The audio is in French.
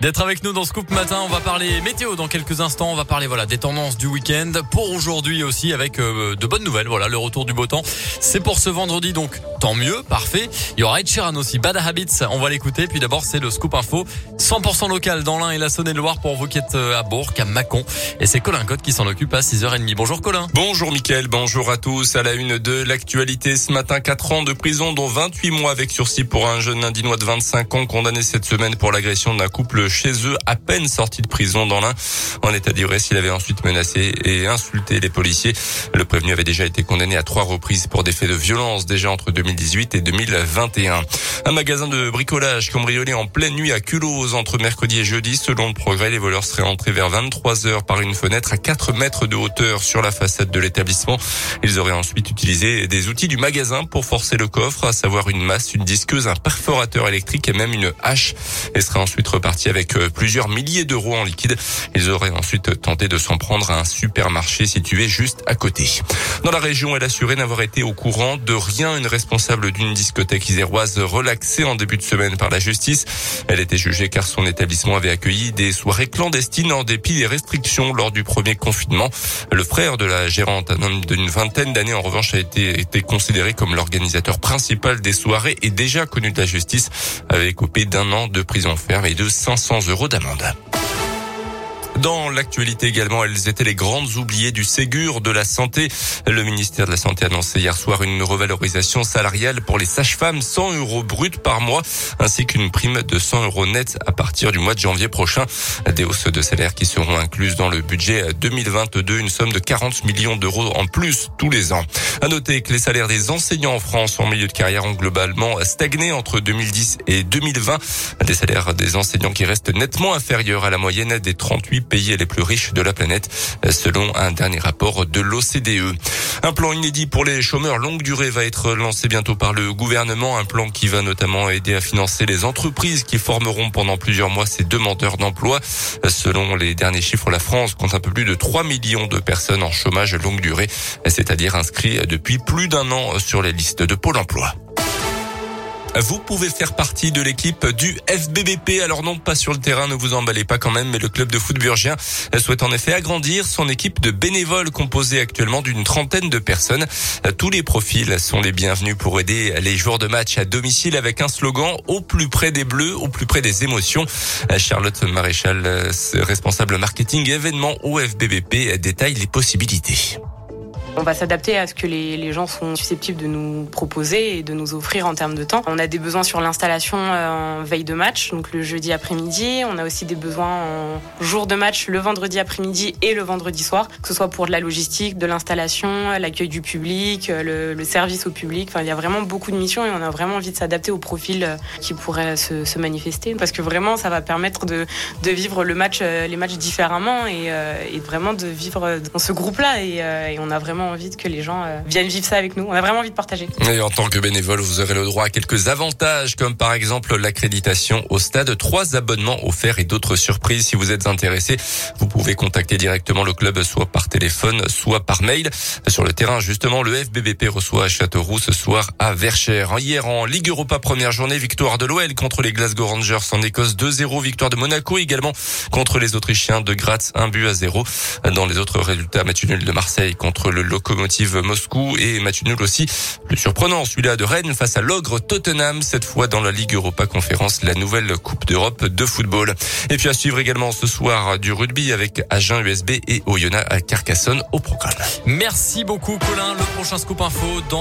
d'être avec nous dans Scoop Matin. On va parler météo dans quelques instants. On va parler voilà des tendances du week-end pour aujourd'hui aussi avec euh, de bonnes nouvelles. Voilà le retour du beau temps. C'est pour ce vendredi donc tant mieux, parfait. Il y aura Ed Sheeran aussi, Bad Habits. On va l'écouter. Puis d'abord c'est le Scoop Info 100% local dans l'Ain et la Saône-et-Loire pour vous qui êtes euh, à Bourg, à Mâcon. Et c'est Colin Cotte qui s'en occupe à 6h30. Bonjour Colin. Bonjour Mickaël, bonjour à tous. À la une de l'actualité ce matin, 4 ans de prison dont 28 mois avec sursis pour un jeune indinois de 25 ans condamné cette semaine pour l'agression d'un couple chez eux à peine sorti de prison dans l'un en état d'ivresse. Il avait ensuite menacé et insulté les policiers. Le prévenu avait déjà été condamné à trois reprises pour des faits de violence déjà entre 2018 et 2021. Un magasin de bricolage cambriolé en pleine nuit à Culose entre mercredi et jeudi. Selon le progrès, les voleurs seraient entrés vers 23 heures par une fenêtre à 4 mètres de hauteur sur la façade de l'établissement. Ils auraient ensuite utilisé des outils du magasin pour forcer le coffre, à savoir une masse, une disqueuse, un perforateur électrique et même une hache et seraient ensuite repartis avec euh, plusieurs milliers d'euros en liquide. Ils auraient ensuite tenté de s'en prendre à un supermarché situé juste à côté. Dans la région, elle assurait n'avoir été au courant de rien. Une responsable d'une discothèque iséroise relaxée en début de semaine par la justice. Elle était jugée car son établissement avait accueilli des soirées clandestines en dépit des restrictions lors du premier confinement. Le frère de la gérante, un homme d'une vingtaine d'années en revanche, a été, considéré comme l'organisateur principal des soirées et déjà connu de la justice, avait coupé d'un an de prison ferme et de 500 euros d'amende. Dans l'actualité également, elles étaient les grandes oubliées du Ségur de la santé. Le ministère de la Santé a annoncé hier soir une revalorisation salariale pour les sages-femmes, 100 euros bruts par mois, ainsi qu'une prime de 100 euros net à partir du mois de janvier prochain. Des hausses de salaire qui seront incluses dans le budget 2022, une somme de 40 millions d'euros en plus tous les ans. À noter que les salaires des enseignants en France en milieu de carrière ont globalement stagné entre 2010 et 2020. Des salaires des enseignants qui restent nettement inférieurs à la moyenne des 38 pays les plus riches de la planète, selon un dernier rapport de l'OCDE. Un plan inédit pour les chômeurs longue durée va être lancé bientôt par le gouvernement, un plan qui va notamment aider à financer les entreprises qui formeront pendant plusieurs mois ces demandeurs d'emploi. Selon les derniers chiffres, la France compte un peu plus de 3 millions de personnes en chômage longue durée, c'est-à-dire inscrits depuis plus d'un an sur les listes de Pôle emploi. Vous pouvez faire partie de l'équipe du FBBP. Alors non, pas sur le terrain, ne vous emballez pas quand même, mais le club de foot burgien souhaite en effet agrandir son équipe de bénévoles composée actuellement d'une trentaine de personnes. Tous les profils sont les bienvenus pour aider les joueurs de match à domicile avec un slogan au plus près des bleus, au plus près des émotions. Charlotte Maréchal, responsable marketing et événements au FBBP, détaille les possibilités. On va s'adapter à ce que les, gens sont susceptibles de nous proposer et de nous offrir en termes de temps. On a des besoins sur l'installation euh, en veille de match, donc le jeudi après-midi. On a aussi des besoins en jour de match le vendredi après-midi et le vendredi soir, que ce soit pour de la logistique, de l'installation, l'accueil du public, euh, le, service au public. Enfin, il y a vraiment beaucoup de missions et on a vraiment envie de s'adapter au profil euh, qui pourrait se, manifester parce que vraiment ça va permettre de, vivre le match, les matchs différemment et, vraiment de vivre dans ce groupe-là et on a vraiment envie que les gens euh, viennent vivre ça avec nous. On a vraiment envie de partager. Et en tant que bénévole, vous aurez le droit à quelques avantages, comme par exemple l'accréditation au stade, trois abonnements offerts et d'autres surprises. Si vous êtes intéressé, vous pouvez contacter directement le club, soit par téléphone, soit par mail. Sur le terrain, justement, le FBBP reçoit à Châteauroux ce soir à Verchères. Hier, en Ligue Europa, première journée, victoire de l'OL contre les Glasgow Rangers en Écosse 2-0, victoire de Monaco également contre les Autrichiens de Graz, un but à 0. Dans les autres résultats, match nul de Marseille contre le Lokomotiv Moscou et match nul aussi plus surprenant, celui-là de Rennes face à l'ogre Tottenham, cette fois dans la Ligue Europa Conférence, la nouvelle Coupe d'Europe de football. Et puis à suivre également ce soir du rugby avec Agen USB et Oyonnax à Carcassonne au programme. Merci beaucoup Colin, le prochain scoop info dans